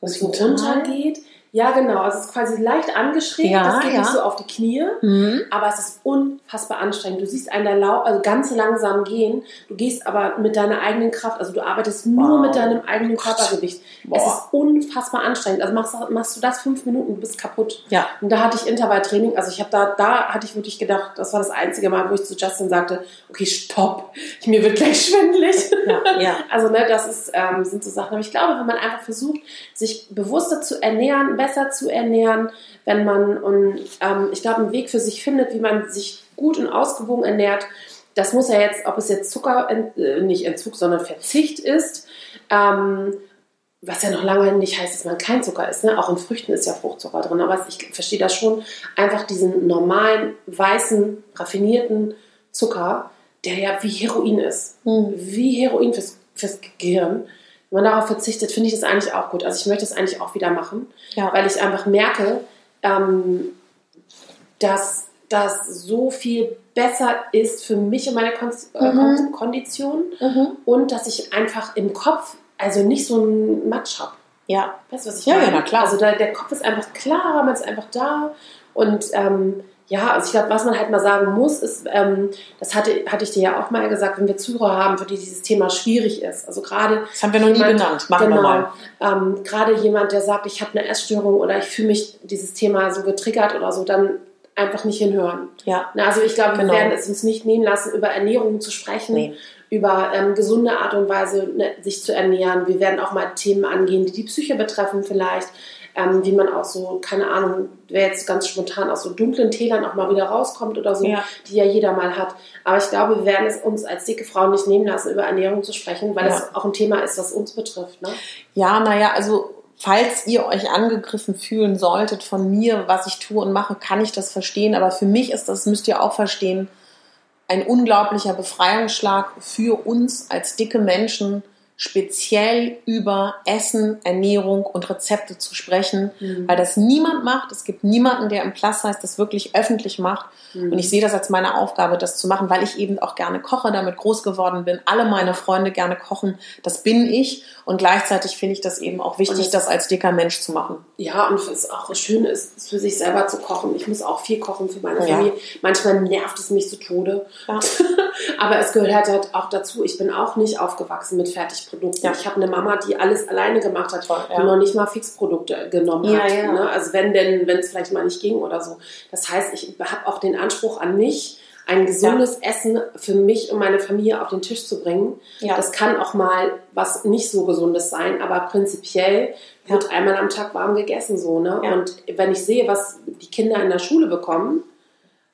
was so runtergeht. Ja, genau. Also es ist quasi leicht angeschrägt. Ja, das geht ja. nicht so auf die Knie, mhm. aber es ist unfassbar anstrengend. Du siehst einen da lau also ganz langsam gehen. Du gehst aber mit deiner eigenen Kraft, also du arbeitest wow. nur mit deinem eigenen Körpergewicht. Boah. Es ist unfassbar anstrengend. Also machst, machst du das fünf Minuten, du bist kaputt. Ja. Und da hatte ich Intervalltraining. Also ich habe da, da hatte ich wirklich gedacht, das war das einzige Mal, wo ich zu Justin sagte, okay, stopp, [LAUGHS] mir wird gleich schwindelig. Ja, ja. [LAUGHS] Also ne, das ist, ähm, sind so Sachen. Aber ich glaube, wenn man einfach versucht, sich bewusster zu ernähren, besser zu ernähren, wenn man, und ähm, ich glaube, einen Weg für sich findet, wie man sich gut und ausgewogen ernährt. Das muss ja jetzt, ob es jetzt Zucker, äh, nicht Entzug, sondern Verzicht ist, ähm, was ja noch lange nicht heißt, dass man kein Zucker isst. Ne? Auch in Früchten ist ja Fruchtzucker drin. Aber ich verstehe das schon. Einfach diesen normalen, weißen, raffinierten Zucker, der ja wie Heroin ist. Mhm. Wie Heroin fürs, fürs Gehirn wenn man darauf verzichtet, finde ich das eigentlich auch gut. Also ich möchte es eigentlich auch wieder machen, ja. weil ich einfach merke, ähm, dass das so viel besser ist für mich und meine Kon äh, mhm. Kondition mhm. und dass ich einfach im Kopf also nicht so einen Matsch habe. Ja. Weißt du, was ich ja, meine? Ja, na klar. Also da, der Kopf ist einfach klarer, man ist einfach da und ähm, ja, also ich glaube, was man halt mal sagen muss, ist, ähm, das hatte, hatte ich dir ja auch mal gesagt, wenn wir Zuhörer haben, für die dieses Thema schwierig ist. Also gerade. Das haben wir noch nie genannt. Machen genau, wir mal. Ähm, gerade jemand, der sagt, ich habe eine Essstörung oder ich fühle mich dieses Thema so getriggert oder so, dann einfach nicht hinhören. Ja. Na, also ich glaube, genau. wir werden es uns nicht nehmen lassen, über Ernährung zu sprechen. Nee über ähm, gesunde Art und Weise ne, sich zu ernähren. Wir werden auch mal Themen angehen, die die Psyche betreffen vielleicht ähm, wie man auch so, keine Ahnung, wer jetzt ganz spontan aus so dunklen Tälern auch mal wieder rauskommt oder so, ja. die ja jeder mal hat. Aber ich glaube, wir werden es uns als dicke Frauen nicht nehmen lassen, über Ernährung zu sprechen, weil ja. das auch ein Thema ist, was uns betrifft. Ne? Ja, naja, also falls ihr euch angegriffen fühlen solltet von mir, was ich tue und mache, kann ich das verstehen. Aber für mich ist das, müsst ihr auch verstehen, ein unglaublicher Befreiungsschlag für uns als dicke Menschen, speziell über Essen, Ernährung und Rezepte zu sprechen, mhm. weil das niemand macht. Es gibt niemanden, der im Plus heißt, das wirklich öffentlich macht. Mhm. Und ich sehe das als meine Aufgabe, das zu machen, weil ich eben auch gerne koche, damit groß geworden bin. Alle meine Freunde gerne kochen. Das bin ich. Und gleichzeitig finde ich das eben auch wichtig, das, das, als dicker Mensch zu machen. Ja, und es auch schön ist, für sich selber zu kochen. Ich muss auch viel kochen für meine ja. Familie. Manchmal nervt es mich zu Tode. Ja. [LAUGHS] Aber es gehört halt auch dazu. Ich bin auch nicht aufgewachsen mit Fertigprodukten. Ja. Ich habe eine Mama, die alles alleine gemacht hat, ja. die noch nicht mal Fixprodukte genommen hat. Ne? Also wenn denn, wenn es vielleicht mal nicht ging oder so. Das heißt, ich habe auch den Anspruch an mich, ein gesundes ja. Essen für mich und meine Familie auf den Tisch zu bringen. Ja. Das kann auch mal was nicht so gesundes sein, aber prinzipiell ja. wird einmal am Tag warm gegessen so. Ne? Und wenn ich sehe, was die Kinder in der Schule bekommen,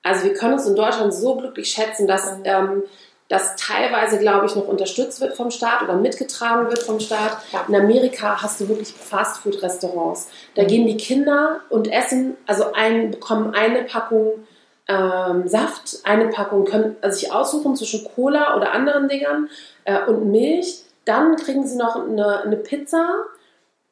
also wir können uns in Deutschland so glücklich schätzen, dass ähm, das teilweise, glaube ich, noch unterstützt wird vom Staat oder mitgetragen wird vom Staat. In Amerika hast du wirklich Fastfood-Restaurants. Da mhm. gehen die Kinder und essen, also ein, bekommen eine Packung ähm, Saft, eine Packung, können sich aussuchen zwischen Cola oder anderen Dingern äh, und Milch. Dann kriegen sie noch eine, eine Pizza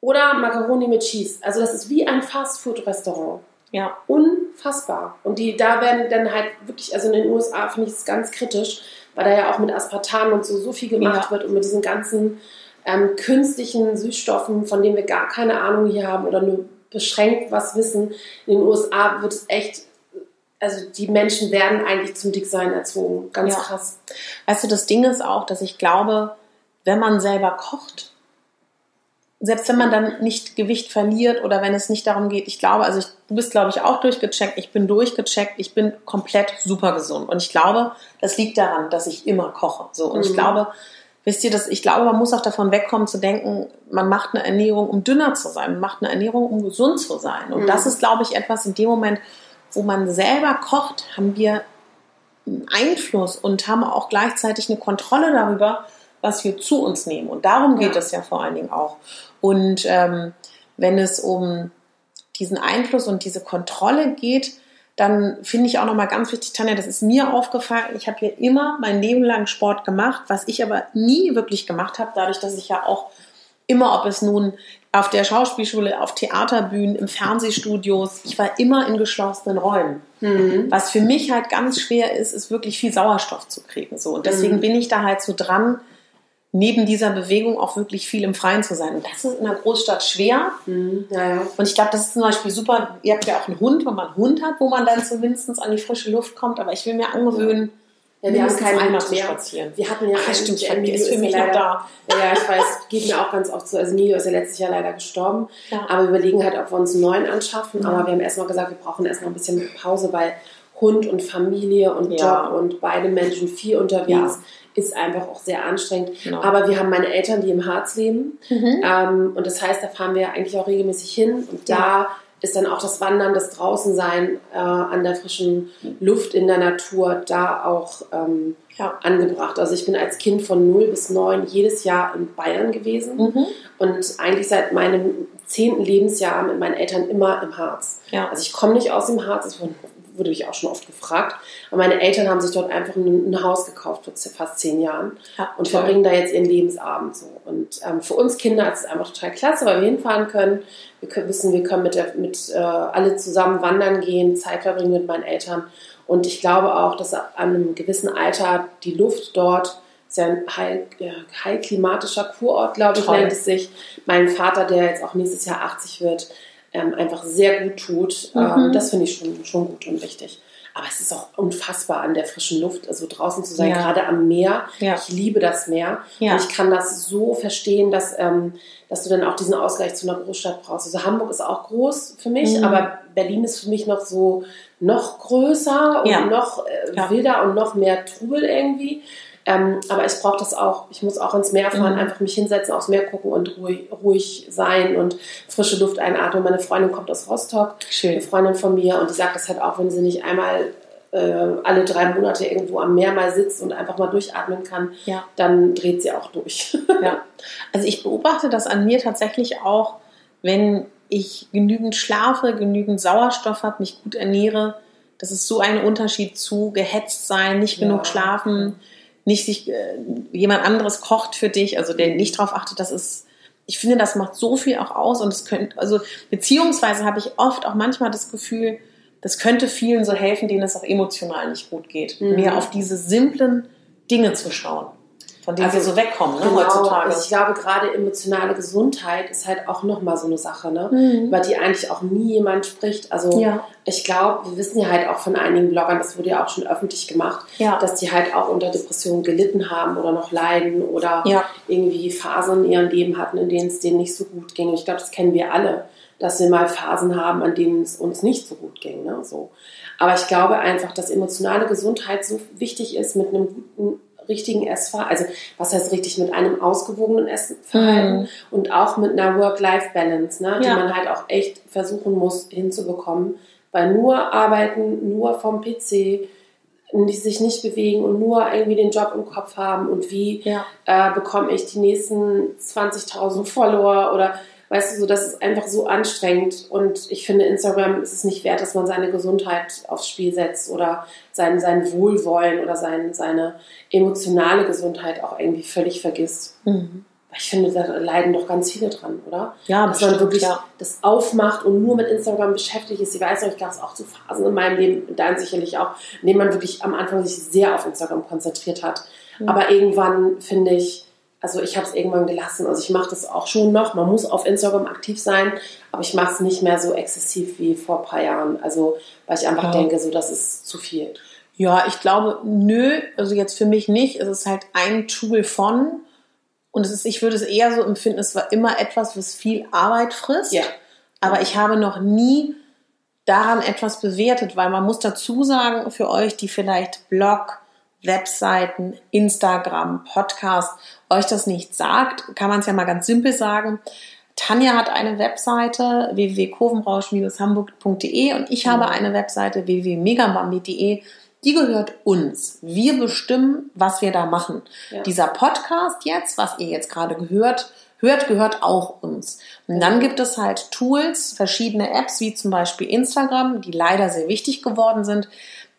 oder Macaroni mit Cheese. Also das ist wie ein Fastfood-Restaurant. Ja. Unfassbar. Und die, da werden dann halt wirklich, also in den USA finde ich es ganz kritisch, weil da ja auch mit Aspartam und so so viel gemacht Ja. wird und mit diesen ganzen ähm, künstlichen Süßstoffen, von denen wir gar keine Ahnung hier haben oder nur beschränkt was wissen. In den USA wird es echt, also die Menschen werden eigentlich zum Dicksein erzogen. Ganz Ja. krass. Weißt du, das Ding ist auch, dass ich glaube, wenn man selber kocht, selbst wenn man dann nicht Gewicht verliert oder wenn es nicht darum geht, ich glaube, also ich, du bist, glaube ich, auch durchgecheckt, ich bin durchgecheckt, ich bin komplett super gesund. Und ich glaube, das liegt daran, dass ich immer koche. So. Und ich Mhm. glaube, wisst ihr, dass ich glaube, man muss auch davon wegkommen zu denken, man macht eine Ernährung, um dünner zu sein, man macht eine Ernährung, um gesund zu sein. Und Mhm. das ist, glaube ich, etwas in dem Moment, wo man selber kocht, haben wir einen Einfluss und haben auch gleichzeitig eine Kontrolle darüber, was wir zu uns nehmen. Und darum geht Ja. es ja vor allen Dingen auch. Und ähm, wenn es um diesen Einfluss und diese Kontrolle geht, dann finde ich auch nochmal ganz wichtig, Tanja, das ist mir aufgefallen. Ich habe hier immer mein Leben lang Sport gemacht, was ich aber nie wirklich gemacht habe, dadurch, dass ich ja auch immer, ob es nun auf der Schauspielschule, auf Theaterbühnen, im Fernsehstudios, ich war immer in geschlossenen Räumen. Was für mich halt ganz schwer ist, ist wirklich viel Sauerstoff zu kriegen. So. Und deswegen Mhm. bin ich da halt so dran, neben dieser Bewegung auch wirklich viel im Freien zu sein. Und das ist in einer Großstadt schwer. Mhm. Ja, ja. Und ich glaube, das ist zum Beispiel super. Ihr habt ja auch einen Hund, wenn man einen Hund hat, wo man dann zumindest an die frische Luft kommt. Aber ich will mir angewöhnen, Ja, wir haben keinen einmal zu mehr. spazieren. Wir hatten ja Ach, stimmt, der der ist für mich leider- da. Ja, ja, ich weiß, geht mir auch ganz oft so. Also Emilio ist ja letztes Jahr leider gestorben. Ja. Aber wir überlegen halt, ob wir uns einen neuen anschaffen. Ja. Aber wir haben erstmal gesagt, wir brauchen erstmal ein bisschen Pause, weil Hund und Familie und Ja. Job und beide Menschen viel unterwegs Ja. ist einfach auch sehr anstrengend. Genau. Aber wir haben meine Eltern, die im Harz leben. Mhm. Ähm, und das heißt, da fahren wir eigentlich auch regelmäßig hin. Und da ist dann auch das Wandern, das Draußensein äh, an der frischen Luft in der Natur da auch ähm, Ja. angebracht. Also ich bin als Kind von 0 bis 9 jedes Jahr in Bayern gewesen Mhm. und eigentlich seit meinem zehnten Lebensjahr mit meinen Eltern immer im Harz. Ja. Also ich komme nicht aus dem Harz, das wurde wurde mich auch schon oft gefragt, aber meine Eltern haben sich dort einfach ein, ein Haus gekauft vor fast zehn Jahren Ja, und toll. verbringen da jetzt ihren Lebensabend so. Und ähm, für uns Kinder ist es einfach total klasse, weil wir hinfahren können. Wir können, wissen, wir können mit, der, mit äh, alle zusammen wandern gehen, Zeit verbringen mit meinen Eltern. Und ich glaube auch, dass ab einem gewissen Alter die Luft dort ist ja ein heil, heilklimatischer Kurort, glaube ich, Toll. nennt es sich. Mein Vater, der jetzt auch nächstes Jahr 80 wird, ähm, einfach sehr gut tut. Mhm. Ähm, das finde ich schon, schon gut und wichtig. Aber es ist auch unfassbar an der frischen Luft, also draußen zu sein, Ja. gerade am Meer. Ja. Ich liebe das Meer. Ja. Und ich kann das so verstehen, dass, ähm, dass du dann auch diesen Ausgleich zu einer Großstadt brauchst. Also Hamburg ist auch groß für mich, Mhm. aber Berlin ist für mich noch so noch größer und noch äh, wilder und noch mehr Trubel irgendwie. Ähm, aber ich brauche das auch. Ich muss auch ins Meer fahren, Mhm. einfach mich hinsetzen, aufs Meer gucken und ruhig, ruhig sein und frische Luft einatmen. Meine Freundin kommt aus Rostock, eine Schön. Freundin von mir, und die sagt das halt auch, wenn sie nicht einmal äh, alle drei Monate irgendwo am Meer mal sitzt und einfach mal durchatmen kann, Ja. dann dreht sie auch durch. [LAUGHS] Ja. Also ich beobachte das an mir tatsächlich auch, wenn ich genügend schlafe, genügend Sauerstoff habe, mich gut ernähre. Das ist so ein Unterschied zu gehetzt sein, nicht Ja. genug schlafen, nicht sich äh, jemand anderes kocht für dich, also der nicht drauf achtet, das ist ich finde, das macht so viel auch aus und es könnte, also beziehungsweise habe ich oft auch manchmal das Gefühl, das könnte vielen so helfen, denen es auch emotional nicht gut geht, Mhm. mehr auf diese simplen Dinge zu schauen, von denen Also, wir so wegkommen ne, Genau, heutzutage. Ich glaube, gerade emotionale Gesundheit ist halt auch nochmal so eine Sache, ne? Mhm. über die eigentlich auch nie jemand spricht. Also Ja. ich glaube, wir wissen ja halt auch von einigen Bloggern, das wurde ja auch schon öffentlich gemacht, Ja. dass die halt auch unter Depressionen gelitten haben oder noch leiden oder Ja. irgendwie Phasen in ihrem Leben hatten, in denen es denen nicht so gut ging. Ich glaube, das kennen wir alle, dass wir mal Phasen haben, an denen es uns nicht so gut ging. Ne? So. Aber ich glaube einfach, dass emotionale Gesundheit so wichtig ist mit einem guten richtigen Essverhalten, also was heißt richtig, mit einem ausgewogenen Essverhalten Mhm. und auch mit einer Work-Life-Balance, ne, die Ja. man halt auch echt versuchen muss hinzubekommen, weil nur arbeiten, nur vom PC, nicht- sich nicht bewegen und nur irgendwie den Job im Kopf haben und wie Ja. äh, bekomme ich die nächsten 20.000 Follower oder weißt du so, das ist einfach so anstrengend und ich finde Instagram ist es nicht wert, dass man seine Gesundheit aufs Spiel setzt oder sein, sein Wohlwollen oder sein, seine emotionale Gesundheit auch irgendwie völlig vergisst. Mhm. ich finde, da leiden doch ganz viele dran, oder? Ja, Dass bestimmt, man wirklich ja. das aufmacht und nur mit Instagram beschäftigt ist. Ich weiß noch, ich gab es auch zu Phasen in meinem Leben, dein sicherlich auch, in denen man wirklich am Anfang sich sehr auf Instagram konzentriert hat. Aber irgendwann finde ich, also ich habe es irgendwann gelassen. Also ich mache das auch schon noch. Man muss auf Instagram aktiv sein, aber ich mache es nicht mehr so exzessiv wie vor ein paar Jahren. Also weil ich einfach Ja. denke, so das ist zu viel. Ja, ich glaube, nö, also jetzt für mich nicht. Es ist halt ein Tool von. Und es ist, ich würde es eher so empfinden, es war immer etwas, was viel Arbeit frisst. Ja. Aber ich habe noch nie daran etwas bewertet, weil man muss dazu sagen, für euch, die vielleicht Blog, Webseiten, Instagram, Podcast, euch das nicht sagt, kann man es ja mal ganz simpel sagen. Tanja hat eine Webseite www.kurvenrausch-hamburg.de und ich habe eine Webseite www.megabambi.de. Die gehört uns. Wir bestimmen, was wir da machen. Ja. Dieser Podcast jetzt, was ihr jetzt gerade gehört, hört, gehört auch uns. Und dann gibt es halt Tools, verschiedene Apps, wie zum Beispiel Instagram, die leider sehr wichtig geworden sind.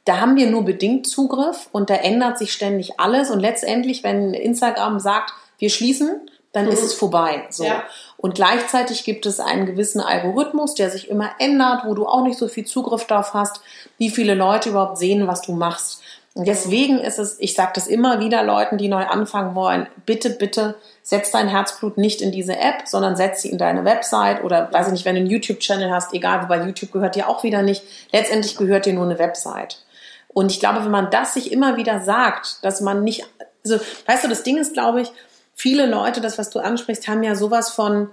Da haben wir nur bedingt Zugriff und da ändert sich ständig alles. Und letztendlich, wenn Instagram sagt, wir schließen, dann ist es vorbei. So. Ja. Und gleichzeitig gibt es einen gewissen Algorithmus, der sich immer ändert, wo du auch nicht so viel Zugriff darauf hast, wie viele Leute überhaupt sehen, was du machst. Und deswegen ist es, ich sage das immer wieder Leuten, die neu anfangen wollen, bitte, bitte setz dein Herzblut nicht in diese App, sondern setz sie in deine Website oder weiß ich nicht, wenn du einen YouTube-Channel hast, egal, wobei YouTube gehört dir auch wieder nicht. Letztendlich gehört dir nur eine Website. Und ich glaube, wenn man das sich immer wieder sagt, dass man nicht, also, weißt du, das Ding ist, glaube ich, viele Leute, das, was du ansprichst, haben ja sowas von,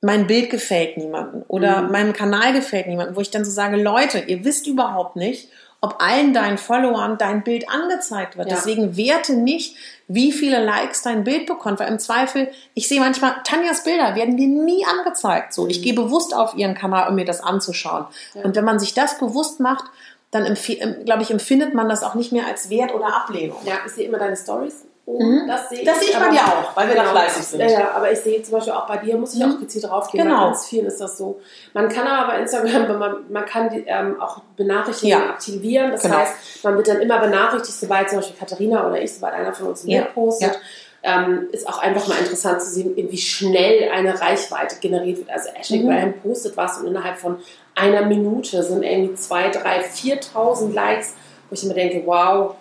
mein Bild gefällt niemandem oder meinem Kanal gefällt niemandem, wo ich dann so sage, Leute, ihr wisst überhaupt nicht, ob allen deinen Followern dein Bild angezeigt wird. Ja. Deswegen werte nicht, wie viele Likes dein Bild bekommt, weil im Zweifel, ich sehe manchmal, Tanjas Bilder werden mir nie angezeigt. So, ich gehe bewusst auf ihren Kanal, um mir das anzuschauen. Und wenn man sich das bewusst macht, dann, em- glaube ich, empfindet man das auch nicht mehr als Wert oder Ablehnung. Ja, ich sehe immer deine Stories. oben. Das sehe Mhm. Das sehe ich bei dir auch, weil wir da fleißig sind. Ja, ja, aber ich sehe zum Beispiel auch bei dir, muss ich auch gezielt draufgehen. Genau. Bei ganz vielen ist das so. Man kann aber bei Instagram, man, man kann die, ähm, auch Benachrichtigungen Ja. aktivieren. Das Genau. heißt, man wird dann immer benachrichtigt, sobald zum Beispiel Katharina oder ich, sobald einer von uns ein Ja. Bild postet. Ähm, ist auch einfach mal interessant zu sehen, wie schnell eine Reichweite generiert wird. Also Ashley Mhm. Graham postet was und innerhalb von einer Minute sind irgendwie 2, 3, 4.000 Likes, wo ich immer denke, wow,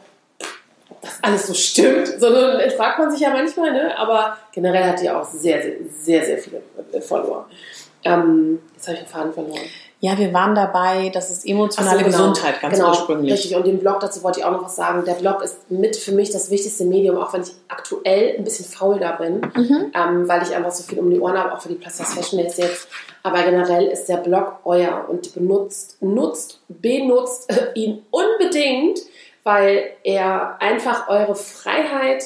ob das alles so stimmt. Sondern das fragt man sich ja manchmal, ne? aber generell hat die auch sehr, sehr, sehr, sehr viele äh, Follower. Ähm, jetzt habe ich den Faden verloren. Ja, wir waren dabei, das ist emotionale so, genau. Gesundheit ganz genau, ursprünglich. Richtig, und den Blog, dazu wollte ich auch noch was sagen. Der Blog ist mit für mich das wichtigste Medium, auch wenn ich aktuell ein bisschen faul da bin, Mhm. ähm, weil ich einfach so viel um die Ohren habe, auch für die Plus Fashion Days jetzt. Aber generell ist der Blog euer und benutzt, nutzt, benutzt [LAUGHS] ihn unbedingt, weil er einfach eure Freiheit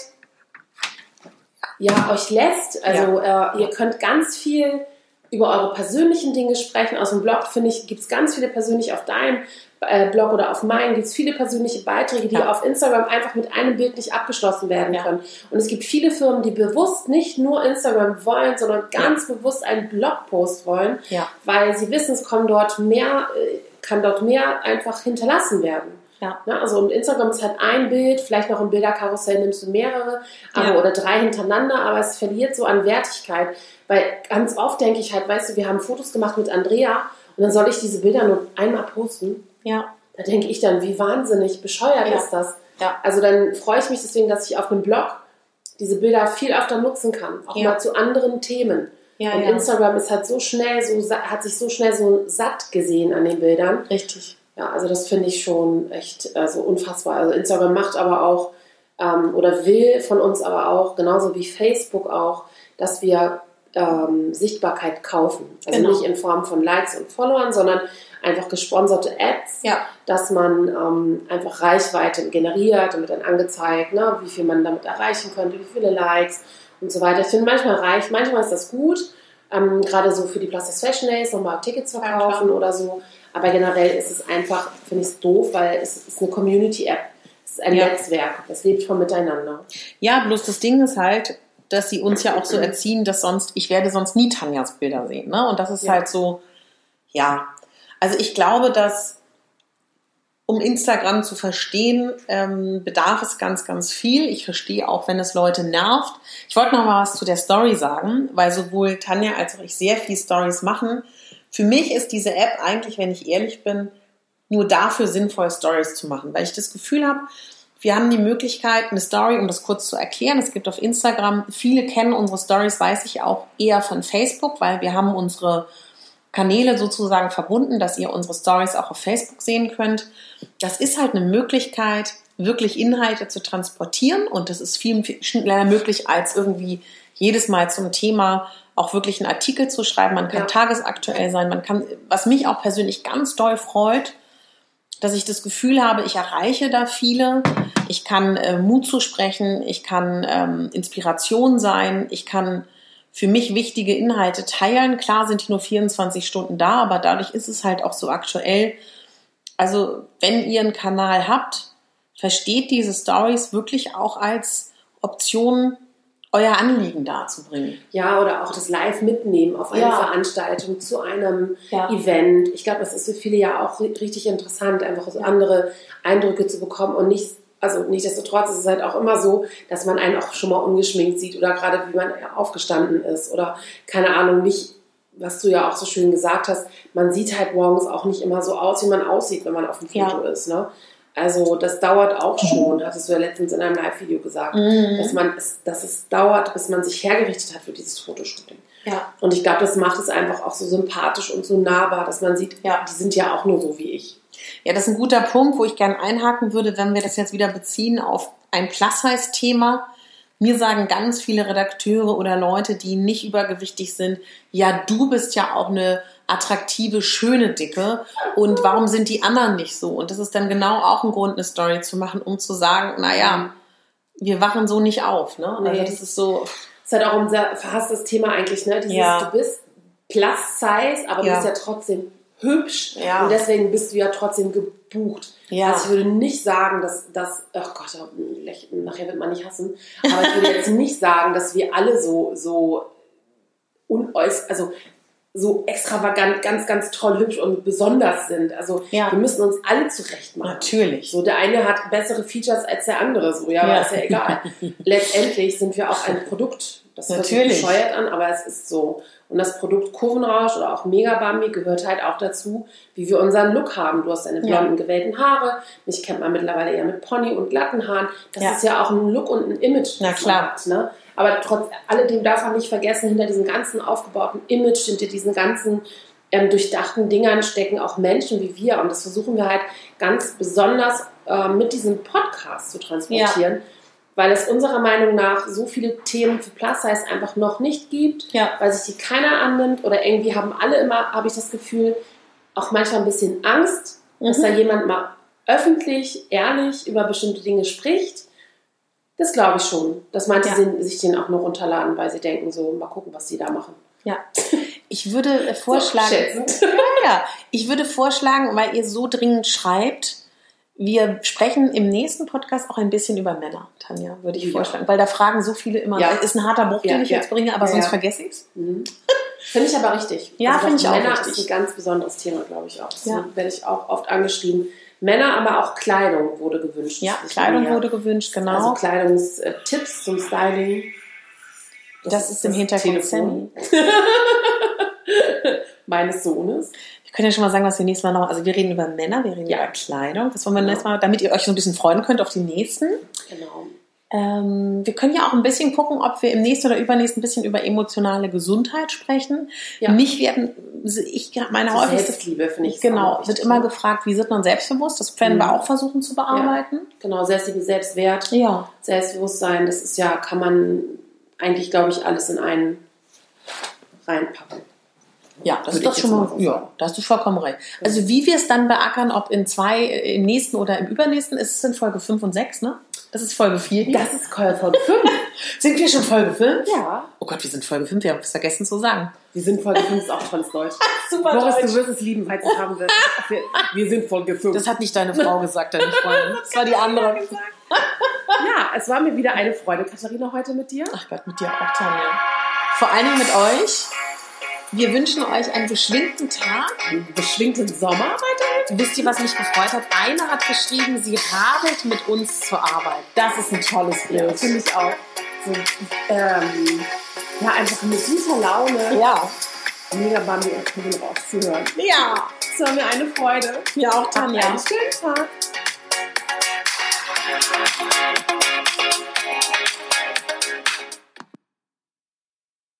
ja, euch lässt. Also äh, ihr könnt ganz viel über eure persönlichen Dinge sprechen. Aus dem Blog, finde ich, gibt es ganz viele persönlich auf deinem äh, Blog oder auf meinen gibt es viele persönliche Beiträge, die Ja. auf Instagram einfach mit einem Bild nicht abgeschlossen werden Ja. können. Und es gibt viele Firmen, die bewusst nicht nur Instagram wollen, sondern ganz bewusst einen Blogpost wollen, Ja. weil sie wissen, es kommen dort mehr, äh, kann dort mehr einfach hinterlassen werden. Ja. Ne? Also und Instagram ist halt ein Bild, vielleicht noch ein Bilderkarussell nimmst du mehrere aber, Ja. oder drei hintereinander, aber es verliert so an Wertigkeit. Weil ganz oft denke ich halt, weißt du, wir haben Fotos gemacht mit Andrea und dann soll ich diese Bilder nur einmal posten. Ja. Da denke ich dann, wie wahnsinnig bescheuert Ja. ist das? Ja. Also dann freue ich mich deswegen, dass ich auf einem Blog diese Bilder viel öfter nutzen kann, auch Ja. mal zu anderen Themen. Ja, und ja. Instagram ist halt so schnell, so hat sich so schnell so satt gesehen an den Bildern. Richtig. Ja, also das finde ich schon echt also unfassbar. Also Instagram macht aber auch ähm, oder will von uns aber auch, genauso wie Facebook auch, dass wir ähm, Sichtbarkeit kaufen. Also Genau. nicht in Form von Likes und Followern, sondern einfach gesponserte Ads, Ja. dass man ähm, einfach Reichweite generiert und wird dann angezeigt, ne, wie viel man damit erreichen könnte, wie viele Likes und so weiter. Ich finde manchmal reicht, manchmal ist das gut, ähm, gerade so für die Plastic Fashion Days nochmal Tickets Ja, verkaufen klar. oder so. Aber generell ist es einfach, finde ich es doof, weil es ist eine Community-App. Es ist ein Ja. Netzwerk. Das lebt vom Miteinander. Ja, bloß das Ding ist halt, dass sie uns ja auch so erziehen, dass sonst, ich werde sonst nie Tanjas Bilder sehen. Ne? Und das ist Ja. halt so, ja. Also ich glaube, dass um Instagram zu verstehen, ähm, bedarf es ganz, ganz viel. Ich verstehe auch, wenn es Leute nervt. Ich wollte noch mal was zu der Story sagen, weil sowohl Tanja als auch ich sehr viel Stories machen. Für mich ist diese App eigentlich, wenn ich ehrlich bin, nur dafür sinnvoll, Stories zu machen, weil ich das Gefühl habe, wir haben die Möglichkeit, eine Story, um das kurz zu erklären. Es gibt auf Instagram, viele kennen unsere Stories, weiß ich auch eher von Facebook, weil wir haben unsere Kanäle sozusagen verbunden, dass ihr unsere Stories auch auf Facebook sehen könnt. Das ist halt eine Möglichkeit, wirklich Inhalte zu transportieren und das ist viel, viel schneller möglich, als irgendwie jedes Mal zum Thema auch wirklich einen Artikel zu schreiben. Man kann ja. tagesaktuell sein, man kann, was mich auch persönlich ganz doll freut, dass ich das Gefühl habe, ich erreiche da viele, ich kann äh, Mut zusprechen, ich kann ähm, Inspiration sein, ich kann für mich wichtige Inhalte teilen. Klar sind die nur 24 Stunden da, aber dadurch ist es halt auch so aktuell. Also, wenn ihr einen Kanal habt, versteht diese Stories wirklich auch als Option, euer Anliegen darzubringen. Ja, oder auch das Live mitnehmen auf eine ja. Veranstaltung, zu einem ja. Event. Ich glaube, das ist für viele ja auch richtig interessant, einfach so andere Eindrücke zu bekommen und nicht also nichtsdestotrotz ist es halt auch immer so, dass man einen auch schon mal ungeschminkt sieht oder gerade wie man aufgestanden ist oder keine Ahnung, nicht, was du ja auch so schön gesagt hast, man sieht halt morgens auch nicht immer so aus, wie man aussieht, wenn man auf dem Foto ja. ist. Ne? Also das dauert auch schon, hattest du ja letztens in einem Live-Video gesagt, mhm. dass, man es, dass es dauert, bis man sich hergerichtet hat für dieses Fotoshooting. Ja. Und ich glaube, das macht es einfach auch so sympathisch und so nahbar, dass man sieht, ja, die sind ja auch nur so wie ich. Ja, das ist ein guter Punkt, wo ich gerne einhaken würde, wenn wir das jetzt wieder beziehen auf ein Plus-Size-Thema. Mir sagen ganz viele Redakteure oder Leute, die nicht übergewichtig sind, ja, du bist ja auch eine attraktive, schöne Dicke und warum sind die anderen nicht so? Und das ist dann genau auch ein Grund, eine Story zu machen, um zu sagen, naja, wir wachen so nicht auf. Ne? Also nee. Also das ist so. Ist halt auch unser verhasstes Thema eigentlich, ne? Dieses, ja. du bist Plus Size, aber ja. du bist ja trotzdem hübsch ja. und deswegen bist du ja trotzdem gebucht. Ja. Also ich würde nicht sagen, dass das, ach Gott, nachher wird man nicht hassen, aber ich würde jetzt nicht sagen, dass wir alle so, so unäuß, also so extravagant, ganz, ganz toll, hübsch und besonders sind. Also ja. wir müssen uns alle zurecht machen. Natürlich. So der eine hat bessere Features als der andere, so ja, ja. aber ist ja egal. [LAUGHS] Letztendlich sind wir auch ein Produkt. Das hört sich bescheuert an, aber es ist so. Und das Produkt Kurvenrausch oder auch Megabambi gehört halt auch dazu, wie wir unseren Look haben. Du hast deine blonden, ja. gewellten Haare. Mich kennt man mittlerweile eher mit Pony und glatten Haaren. Das ja. ist ja auch ein Look und ein Image. Na klar. Hat, ne? Aber trotz alledem darf man nicht vergessen, hinter diesem ganzen aufgebauten Image, hinter diesen ganzen ähm, durchdachten Dingern stecken auch Menschen wie wir. Und das versuchen wir halt ganz besonders äh, mit diesem Podcast zu transportieren. Ja weil es unserer Meinung nach so viele Themen für Plus Size einfach noch nicht gibt, ja. weil sich die keiner annimmt oder irgendwie haben alle immer, habe ich das Gefühl, auch manchmal ein bisschen Angst, mhm. dass da jemand mal öffentlich, ehrlich über bestimmte Dinge spricht. Das glaube ich schon, dass manche ja. sich den auch nur runterladen, weil sie denken, so mal gucken, was sie da machen. Ja. [LAUGHS] Ich würde vorschlagen, so, [LAUGHS] ja, ja, ich würde vorschlagen, weil ihr so dringend schreibt, wir sprechen im nächsten Podcast auch ein bisschen über Männer, Tanja, würde ich ja. vorschlagen. Weil da fragen so viele immer, ja. ist ein harter Bruch, den ich jetzt bringe, aber sonst vergesse ich es. Mhm. Finde ich aber richtig. Ja, also finde ich auch Männer richtig. ist ein ganz besonderes Thema, glaube ich auch. Das werde ich auch oft angeschrieben. Männer, aber auch Kleidung wurde gewünscht. Ja, Kleidung wurde gewünscht, genau. Also Kleidungstipps zum Styling. Das, das ist, ist im Hintergrund Sammy. [LAUGHS] Meines Sohnes. Wir können ja schon mal sagen, was wir nächstes Mal noch. Also wir reden über Männer, wir reden ja. über Kleidung. Das wollen wir genau. nächstes Mal, damit ihr euch so ein bisschen freuen könnt auf die nächsten. Genau. Ähm, wir können ja auch ein bisschen gucken, ob wir im nächsten oder übernächsten ein bisschen über emotionale Gesundheit sprechen. Ja. Mich werden, ich meine also. Selbstliebe finde ich. Genau, wird immer gefragt, wie wird man selbstbewusst? Das werden mhm. wir auch versuchen zu bearbeiten. Ja. Genau, Selbstliebe, Selbstwert, ja. Selbstbewusstsein, das ist ja, kann man eigentlich, glaube ich, alles in einen reinpacken. Ja, das ist doch schon mal, ja, da hast du vollkommen recht. Also wie wir es dann beackern, ob in zwei, im nächsten oder im übernächsten, ist es in Folge 5 und 6, ne? Das ist Folge 4. Hier. Das ist Folge 5. [LAUGHS] sind wir schon Folge 5? Ja. Oh Gott, wir sind Folge 5, wir haben es vergessen zu sagen. Wir sind Folge 5, ist auch tolles Deutsch. [LAUGHS] Super Boris, Deutsch. du wirst es lieben, falls es haben wird. [LAUGHS] Wir, wir, sind Folge 5. Das hat nicht deine Frau gesagt, deine Freundin. Das war die andere. ja, es war mir wieder eine Freude, Katharina, heute mit dir. Ach Gott, mit dir auch, Tanja. Vor allen Dingen mit euch. Wir wünschen euch einen beschwingten Tag. Einen beschwingten Sommer weiterhin. wisst ihr, was mich gefreut hat? Eine hat geschrieben, sie radelt mit uns zur Arbeit. Das ist ein tolles Bild. Finde ich auch. So, ähm, ja, einfach mit guter Laune. Ja. Mega Bambi und Kevin rauszuhören. Ja. Das war mir eine Freude. Mir auch, Tanja. Einen schönen Tag.